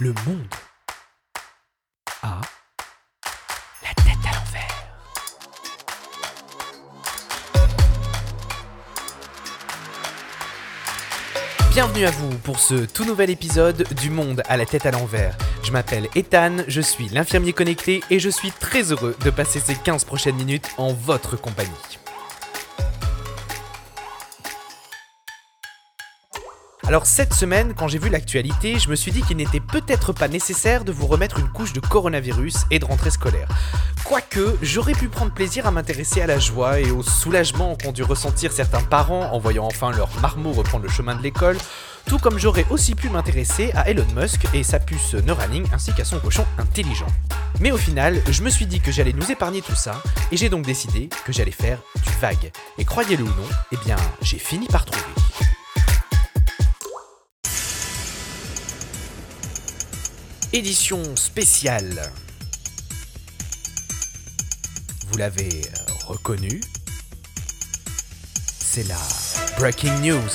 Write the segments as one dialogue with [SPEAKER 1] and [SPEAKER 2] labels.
[SPEAKER 1] Le monde a la tête à l'envers. Bienvenue à vous pour ce tout nouvel épisode du Monde à la tête à l'envers. Je m'appelle Ethan, je suis l'infirmier connecté et je suis très heureux de passer ces 15 prochaines minutes en votre compagnie. Alors cette semaine, quand j'ai vu l'actualité, je me suis dit qu'il n'était peut-être pas nécessaire de vous remettre une couche de coronavirus et de rentrée scolaire. Quoique, j'aurais pu prendre plaisir à m'intéresser à la joie et au soulagement qu'ont dû ressentir certains parents en voyant enfin leur marmot reprendre le chemin de l'école, tout comme j'aurais aussi pu m'intéresser à Elon Musk et sa puce Neuralink ainsi qu'à son cochon intelligent. Mais au final, je me suis dit que j'allais nous épargner tout ça, et j'ai donc décidé que j'allais faire du vague. Et croyez-le ou non, eh bien, j'ai fini par trouver. Édition spéciale. Vous l'avez euh, reconnu C'est la Breaking News.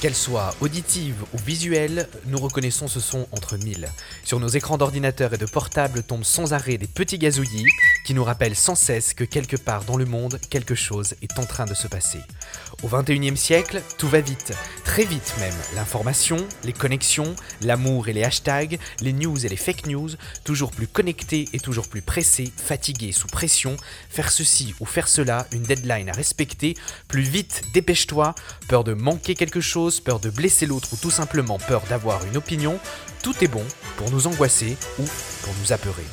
[SPEAKER 1] Qu'elle soit auditive ou visuelle, nous reconnaissons ce son entre mille. Sur nos écrans d'ordinateur et de portable tombent sans arrêt des petits gazouillis qui nous rappellent sans cesse que quelque part dans le monde, quelque chose est en train de se passer. Au 21e siècle, tout va vite, très vite même. L'information, les connexions, l'amour et les hashtags, les news et les fake news, toujours plus connectés et toujours plus pressés, fatigués, sous pression, faire ceci ou faire cela, une deadline à respecter, plus vite, dépêche-toi, peur de manquer quelque chose, peur de blesser l'autre ou tout simplement peur d'avoir une opinion, tout est bon pour nous angoisser ou pour nous apeurer.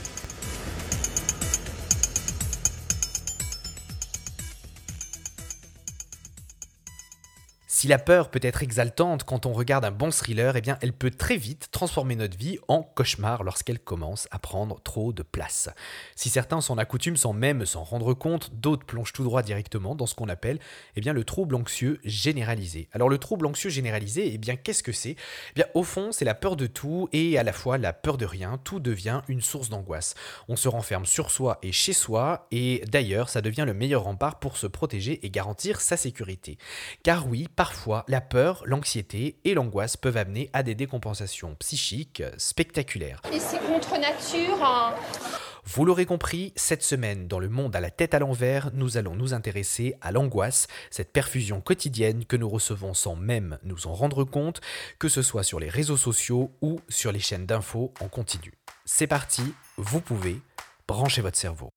[SPEAKER 1] Si la peur peut être exaltante quand on regarde un bon thriller, eh bien elle peut très vite transformer notre vie en cauchemar lorsqu'elle commence à prendre trop de place. Si certains s'en accoutument sans même s'en rendre compte, d'autres plongent tout droit directement dans ce qu'on appelle eh bien, le trouble anxieux généralisé. Alors le trouble anxieux généralisé, eh bien qu'est-ce que c'est? Eh bien au fond, c'est la peur de tout et à la fois la peur de rien, tout devient une source d'angoisse. On se renferme sur soi et chez soi et d'ailleurs, ça devient le meilleur rempart pour se protéger et garantir sa sécurité. Car oui, parfois parfois, la peur, l'anxiété et l'angoisse peuvent amener à des décompensations psychiques spectaculaires.
[SPEAKER 2] Et c'est contre nature. Hein.
[SPEAKER 1] Vous l'aurez compris, cette semaine, dans le monde à la tête à l'envers, nous allons nous intéresser à l'angoisse, cette perfusion quotidienne que nous recevons sans même nous en rendre compte, que ce soit sur les réseaux sociaux ou sur les chaînes d'infos en continu. C'est parti, vous pouvez brancher votre cerveau.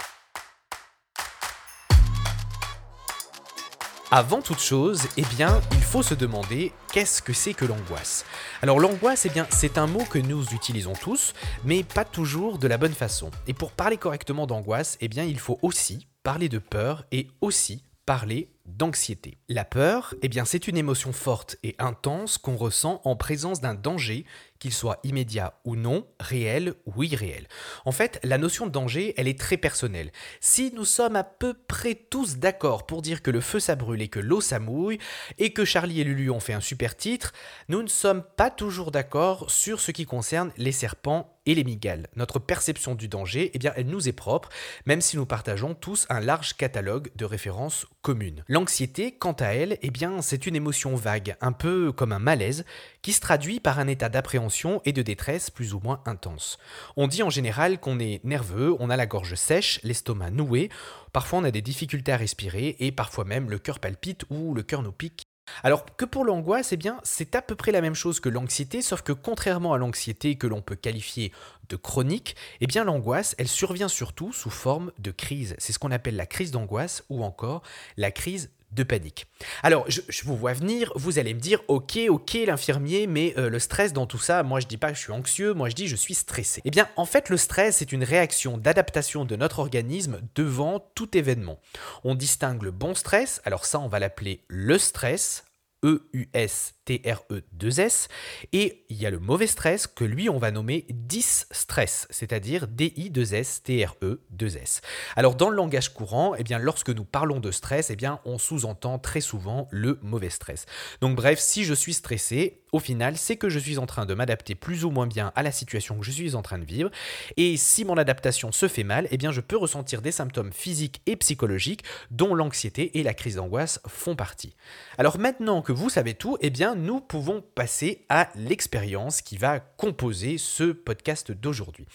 [SPEAKER 1] Avant toute chose, eh bien, il faut se demander qu'est-ce que c'est que l'angoisse? Alors l'angoisse, eh bien, c'est un mot que nous utilisons tous, mais pas toujours de la bonne façon. Et pour parler correctement d'angoisse, eh il faut aussi parler de peur et aussi parler d'anxiété. La peur, eh bien, c'est une émotion forte et intense qu'on ressent en présence d'un danger, qu'il soit immédiat ou non, réel ou irréel. En fait, la notion de danger, elle est très personnelle. Si nous sommes à peu près tous d'accord pour dire que le feu ça brûle et que l'eau ça mouille, et que Charlie et Lulu ont fait un super titre, nous ne sommes pas toujours d'accord sur ce qui concerne les serpents et les migales. Notre perception du danger, eh bien, elle nous est propre, même si nous partageons tous un large catalogue de références communes. L'anxiété, quant à elle, eh bien, c'est une émotion vague, un peu comme un malaise, qui se traduit par un état d'appréhension et de détresse plus ou moins intense. On dit en général qu'on est nerveux, on a la gorge sèche, l'estomac noué, parfois on a des difficultés à respirer et parfois même le cœur palpite ou le cœur nous pique alors que pour l'angoisse, eh bien, c'est à peu près la même chose que l'anxiété, sauf que contrairement à l'anxiété que l'on peut qualifier de chronique, eh bien l'angoisse, elle survient surtout sous forme de crise. C'est ce qu'on appelle la crise d'angoisse ou encore la crise de panique. Alors, je, vous vois venir, vous allez me dire, ok, ok, l'infirmier, mais euh, le stress dans tout ça, moi je dis pas que je suis anxieux, moi je dis je suis stressé. Eh bien, en fait, le stress, c'est une réaction d'adaptation de notre organisme devant tout événement. On distingue le bon stress, alors ça, on va l'appeler le stress, E-U-S-T-R-E-2-S. Et il y a le mauvais stress que lui, on va nommer dis-stress, c'est-à-dire D-I-2-S-T-R-E-2-S. Alors, dans le langage courant, eh bien, lorsque nous parlons de stress, eh bien, on sous-entend très souvent le mauvais stress. Donc, bref, si je suis stressé, au final, c'est que je suis en train de m'adapter plus ou moins bien à la situation que je suis en train de vivre. Et si mon adaptation se fait mal, eh bien je peux ressentir des symptômes physiques et psychologiques dont l'anxiété et la crise d'angoisse font partie. Alors maintenant que vous savez tout, eh bien nous pouvons passer à l'expérience qui va composer ce podcast d'aujourd'hui.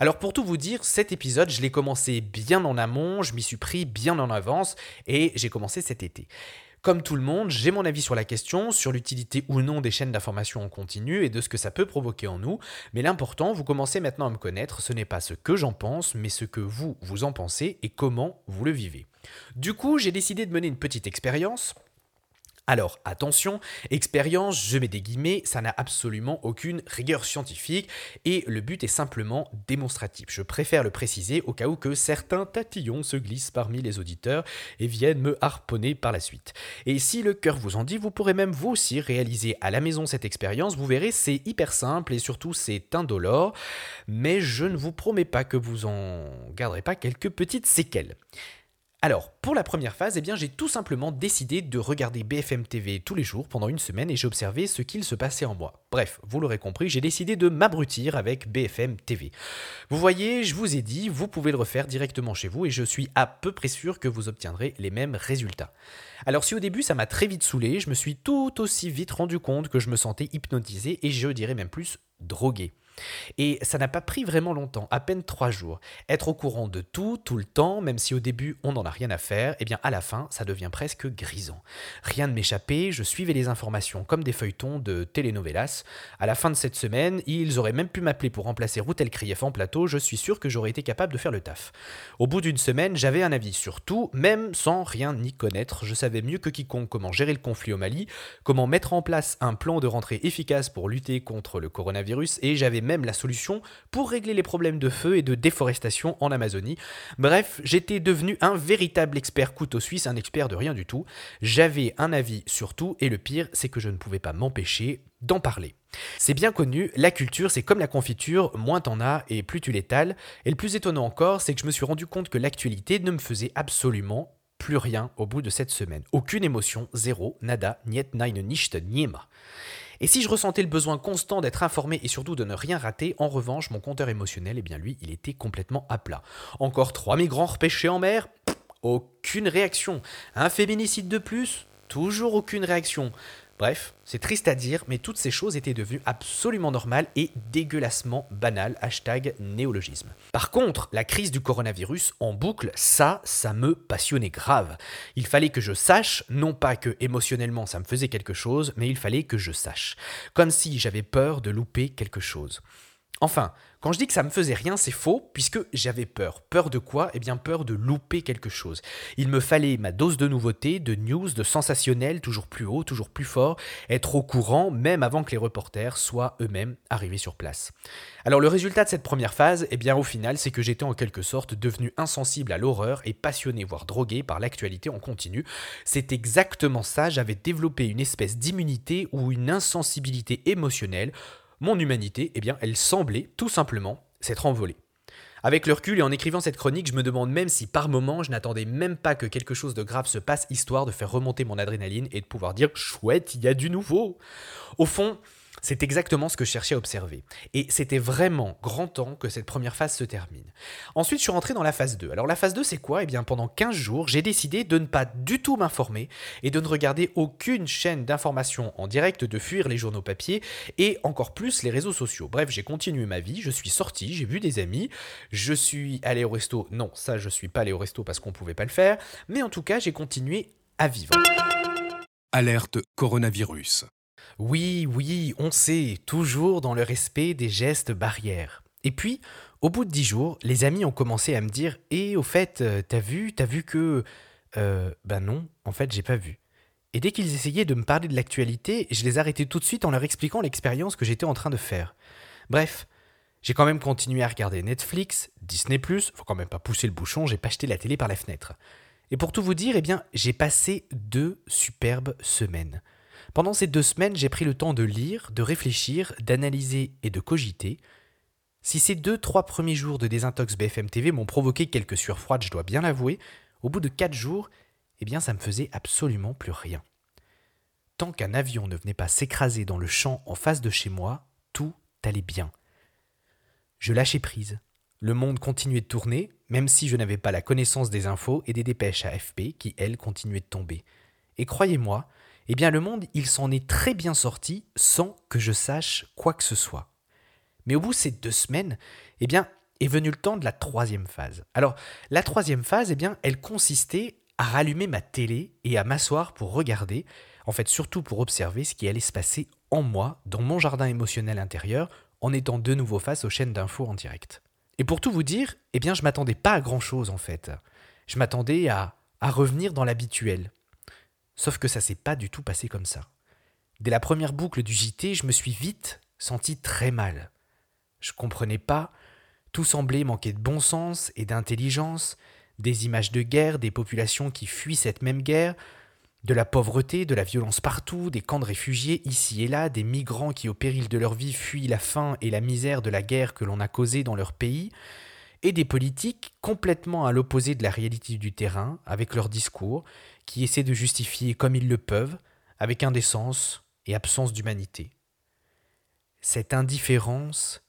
[SPEAKER 1] Alors pour tout vous dire, cet épisode, je l'ai commencé bien en amont, je m'y suis pris bien en avance et j'ai commencé cet été. Comme tout le monde, j'ai mon avis sur la question, sur l'utilité ou non des chaînes d'information en continu et de ce que ça peut provoquer en nous, mais l'important, vous commencez maintenant à me connaître, ce n'est pas ce que j'en pense, mais ce que vous, vous en pensez et comment vous le vivez. Du coup, j'ai décidé de mener une petite expérience alors attention, expérience, je mets des guillemets, ça n'a absolument aucune rigueur scientifique et le but est simplement démonstratif. Je préfère le préciser au cas où que certains tatillons se glissent parmi les auditeurs et viennent me harponner par la suite. Et si le cœur vous en dit, vous pourrez même vous aussi réaliser à la maison cette expérience. Vous verrez, c'est hyper simple et surtout c'est indolore, mais je ne vous promets pas que vous en garderez pas quelques petites séquelles. Alors, pour la première phase, eh j'ai tout simplement décidé de regarder BFM TV tous les jours pendant une semaine et j'ai observé ce qu'il se passait en moi. Bref, vous l'aurez compris, j'ai décidé de m'abrutir avec BFM TV. Vous voyez, je vous ai dit, vous pouvez le refaire directement chez vous et je suis à peu près sûr que vous obtiendrez les mêmes résultats. Alors si au début ça m'a très vite saoulé, je me suis tout aussi vite rendu compte que je me sentais hypnotisé et je dirais même plus drogué. Et ça n'a pas pris vraiment longtemps, à peine trois jours. Être au courant de tout, tout le temps, même si au début on n'en a rien à faire, eh bien à la fin ça devient presque grisant. Rien ne m'échappait, je suivais les informations comme des feuilletons de telenovelas. À la fin de cette semaine, ils auraient même pu m'appeler pour remplacer Routel Krief en plateau, je suis sûr que j'aurais été capable de faire le taf. Au bout d'une semaine, j'avais un avis sur tout, même sans rien y connaître. Je savais mieux que quiconque comment gérer le conflit au Mali, comment mettre en place un plan de rentrée efficace pour lutter contre le coronavirus, et j'avais même la solution pour régler les problèmes de feu et de déforestation en Amazonie. Bref, j'étais devenu un véritable expert couteau suisse, un expert de rien du tout. J'avais un avis sur tout et le pire, c'est que je ne pouvais pas m'empêcher d'en parler. C'est bien connu, la culture c'est comme la confiture, moins t'en as et plus tu l'étales. Et le plus étonnant encore, c'est que je me suis rendu compte que l'actualité ne me faisait absolument plus rien au bout de cette semaine. Aucune émotion, zéro, nada, niet, nein, nicht, niema. Et si je ressentais le besoin constant d'être informé et surtout de ne rien rater, en revanche, mon compteur émotionnel, eh bien lui, il était complètement à plat. Encore trois migrants repêchés en mer? Aucune réaction. Un féminicide de plus? Toujours aucune réaction. Bref, c'est triste à dire, mais toutes ces choses étaient devenues absolument normales et dégueulassement banales. Hashtag néologisme. Par contre, la crise du coronavirus en boucle, ça, ça me passionnait grave. Il fallait que je sache, non pas que émotionnellement ça me faisait quelque chose, mais il fallait que je sache. Comme si j'avais peur de louper quelque chose. Enfin, quand je dis que ça me faisait rien, c'est faux, puisque j'avais peur. Peur de quoi? Eh bien, peur de louper quelque chose. Il me fallait ma dose de nouveautés, de news, de sensationnel, toujours plus haut, toujours plus fort, être au courant, même avant que les reporters soient eux-mêmes arrivés sur place. Alors, le résultat de cette première phase, eh bien, au final, c'est que j'étais en quelque sorte devenu insensible à l'horreur et passionné, voire drogué par l'actualité en continu. C'est exactement ça, j'avais développé une espèce d'immunité ou une insensibilité émotionnelle mon humanité, eh bien, elle semblait tout simplement s'être envolée. Avec le recul et en écrivant cette chronique, je me demande même si par moment je n'attendais même pas que quelque chose de grave se passe histoire de faire remonter mon adrénaline et de pouvoir dire chouette, il y a du nouveau. Au fond, c'est exactement ce que je cherchais à observer. Et c'était vraiment grand temps que cette première phase se termine. Ensuite, je suis rentré dans la phase 2. Alors la phase 2, c'est quoi? Eh bien, pendant 15 jours, j'ai décidé de ne pas du tout m'informer et de ne regarder aucune chaîne d'information en direct, de fuir les journaux papier et encore plus les réseaux sociaux. Bref, j'ai continué ma vie, je suis sorti, j'ai vu des amis, je suis allé au resto. Non, ça, je suis pas allé au resto parce qu'on pouvait pas le faire, mais en tout cas, j'ai continué à vivre.
[SPEAKER 3] Alerte coronavirus.
[SPEAKER 1] Oui, oui, on sait, toujours dans le respect des gestes barrières. Et puis, au bout de dix jours, les amis ont commencé à me dire Et au fait, euh, t'as vu, t'as vu que. Euh, ben non, en fait, j'ai pas vu. Et dès qu'ils essayaient de me parler de l'actualité, je les arrêtais tout de suite en leur expliquant l'expérience que j'étais en train de faire. Bref, j'ai quand même continué à regarder Netflix, Disney, faut quand même pas pousser le bouchon, j'ai pas acheté la télé par la fenêtre. Et pour tout vous dire, eh bien, j'ai passé deux superbes semaines. Pendant ces deux semaines, j'ai pris le temps de lire, de réfléchir, d'analyser et de cogiter. Si ces deux, trois premiers jours de désintox BFM TV m'ont provoqué quelques sueurs froides, je dois bien l'avouer, au bout de quatre jours, eh bien ça me faisait absolument plus rien. tant qu'un avion ne venait pas s'écraser dans le champ en face de chez moi, tout allait bien. Je lâchais prise. Le monde continuait de tourner, même si je n'avais pas la connaissance des infos et des dépêches AFP qui, elles, continuaient de tomber. Et croyez-moi, eh bien le monde, il s'en est très bien sorti sans que je sache quoi que ce soit. Mais au bout de ces deux semaines, eh bien, est venu le temps de la troisième phase. Alors, la troisième phase, eh bien, elle consistait à rallumer ma télé et à m'asseoir pour regarder, en fait surtout pour observer ce qui allait se passer en moi, dans mon jardin émotionnel intérieur, en étant de nouveau face aux chaînes d'infos en direct. Et pour tout vous dire, eh bien je m'attendais pas à grand chose en fait. Je m'attendais à revenir dans l'habituel. Sauf que ça s'est pas du tout passé comme ça. Dès la première boucle du JT, je me suis vite senti très mal. Je comprenais pas, tout semblait manquer de bon sens et d'intelligence, des images de guerre, des populations qui fuient cette même guerre, de la pauvreté, de la violence partout, des camps de réfugiés ici et là, des migrants qui au péril de leur vie fuient la faim et la misère de la guerre que l'on a causée dans leur pays, et des politiques complètement à l'opposé de la réalité du terrain, avec leurs discours, qui essaient de justifier comme ils le peuvent, avec indécence et absence d'humanité. Cette indifférence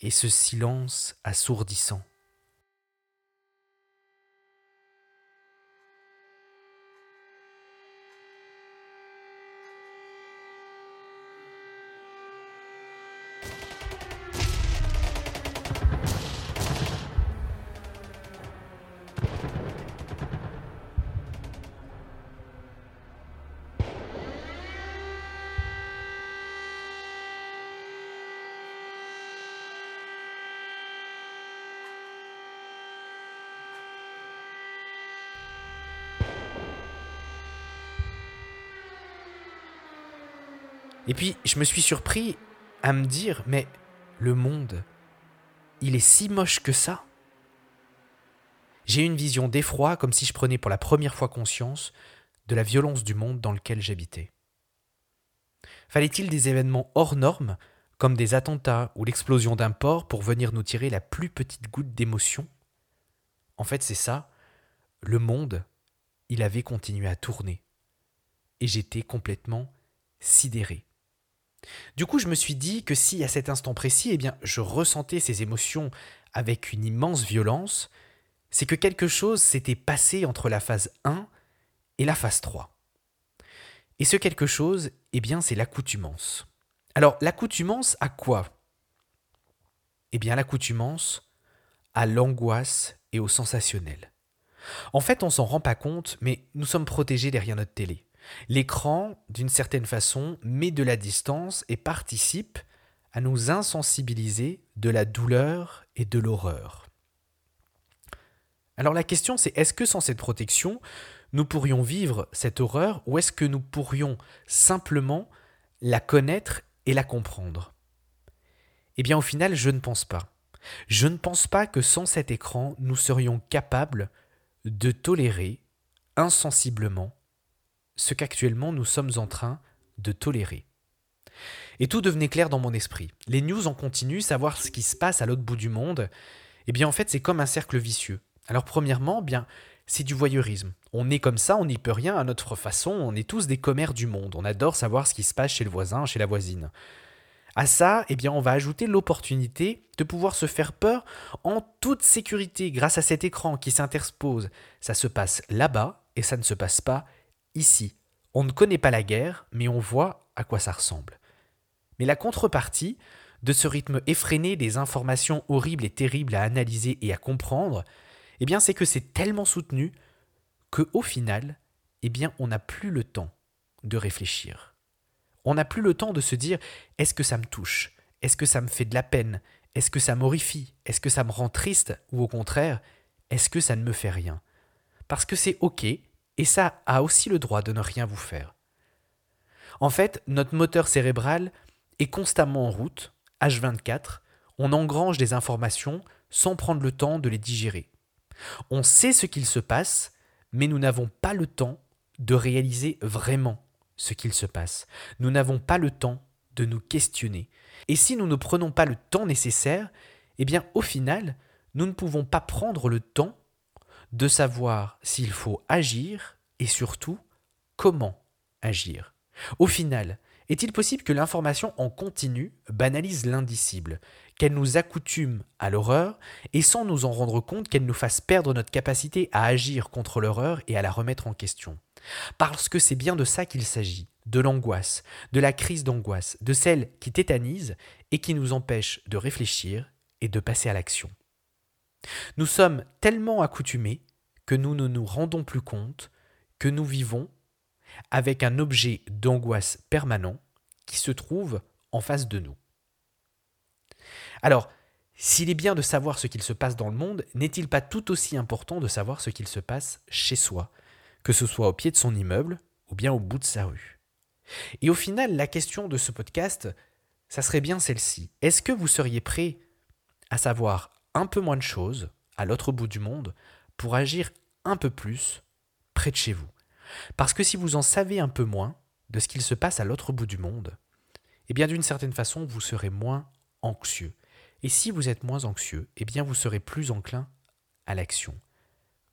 [SPEAKER 1] et ce silence assourdissant. Et puis, je me suis surpris à me dire, mais le monde, il est si moche que ça J'ai eu une vision d'effroi, comme si je prenais pour la première fois conscience de la violence du monde dans lequel j'habitais. Fallait-il des événements hors normes, comme des attentats ou l'explosion d'un port, pour venir nous tirer la plus petite goutte d'émotion? En fait, c'est ça. Le monde, il avait continué à tourner. Et j'étais complètement sidéré. Du coup, je me suis dit que si à cet instant précis, eh bien, je ressentais ces émotions avec une immense violence, c'est que quelque chose s'était passé entre la phase 1 et la phase 3. Et ce quelque chose, eh bien, c'est l'accoutumance. Alors, l'accoutumance à quoi? Eh bien, l'accoutumance à l'angoisse et au sensationnel. En fait, on s'en rend pas compte, mais nous sommes protégés derrière notre télé. L'écran, d'une certaine façon, met de la distance et participe à nous insensibiliser de la douleur et de l'horreur. Alors la question c'est est-ce que sans cette protection, nous pourrions vivre cette horreur ou est-ce que nous pourrions simplement la connaître et la comprendre? Eh bien au final, je ne pense pas. Je ne pense pas que sans cet écran, nous serions capables de tolérer insensiblement ce qu'actuellement nous sommes en train de tolérer. Et tout devenait clair dans mon esprit. Les news en continu, savoir ce qui se passe à l'autre bout du monde, eh bien en fait c'est comme un cercle vicieux. Alors premièrement, bien c'est du voyeurisme. On est comme ça, on n'y peut rien à notre façon, on est tous des commères du monde, on adore savoir ce qui se passe chez le voisin, chez la voisine. À ça, eh bien, on va ajouter l'opportunité de pouvoir se faire peur en toute sécurité grâce à cet écran qui s'interpose. Ça se passe là-bas et ça ne se passe pas Ici, on ne connaît pas la guerre, mais on voit à quoi ça ressemble. Mais la contrepartie de ce rythme effréné des informations horribles et terribles à analyser et à comprendre, eh bien c'est que c'est tellement soutenu que au final, eh bien on n'a plus le temps de réfléchir. On n'a plus le temps de se dire est-ce que ça me touche? Est-ce que ça me fait de la peine? Est-ce que ça m'horrifie? Est-ce que ça me rend triste? Ou au contraire, est-ce que ça ne me fait rien? Parce que c'est OK, et ça a aussi le droit de ne rien vous faire. En fait, notre moteur cérébral est constamment en route, H24, on engrange des informations sans prendre le temps de les digérer. On sait ce qu'il se passe, mais nous n'avons pas le temps de réaliser vraiment ce qu'il se passe. Nous n'avons pas le temps de nous questionner. Et si nous ne prenons pas le temps nécessaire, eh bien au final, nous ne pouvons pas prendre le temps de savoir s'il faut agir et surtout comment agir. Au final, est-il possible que l'information en continu banalise l'indicible, qu'elle nous accoutume à l'horreur et sans nous en rendre compte qu'elle nous fasse perdre notre capacité à agir contre l'horreur et à la remettre en question? Parce que c'est bien de ça qu'il s'agit, de l'angoisse, de la crise d'angoisse, de celle qui tétanise et qui nous empêche de réfléchir et de passer à l'action. Nous sommes tellement accoutumés que nous ne nous rendons plus compte que nous vivons avec un objet d'angoisse permanent qui se trouve en face de nous. Alors, s'il est bien de savoir ce qu'il se passe dans le monde, n'est-il pas tout aussi important de savoir ce qu'il se passe chez soi, que ce soit au pied de son immeuble ou bien au bout de sa rue? Et au final, la question de ce podcast, ça serait bien celle-ci. Est-ce que vous seriez prêt à savoir un peu moins de choses à l'autre bout du monde pour agir un peu plus près de chez vous parce que si vous en savez un peu moins de ce qu'il se passe à l'autre bout du monde, eh bien d'une certaine façon, vous serez moins anxieux. Et si vous êtes moins anxieux, eh bien vous serez plus enclin à l'action.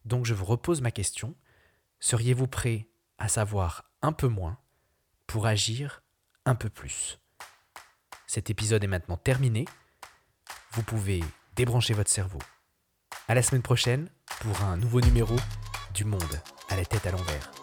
[SPEAKER 1] Donc je vous repose ma question, seriez-vous prêt à savoir un peu moins pour agir un peu plus? Cet épisode est maintenant terminé. Vous pouvez débrancher votre cerveau. À la semaine prochaine pour un nouveau numéro du monde à la tête à l'envers.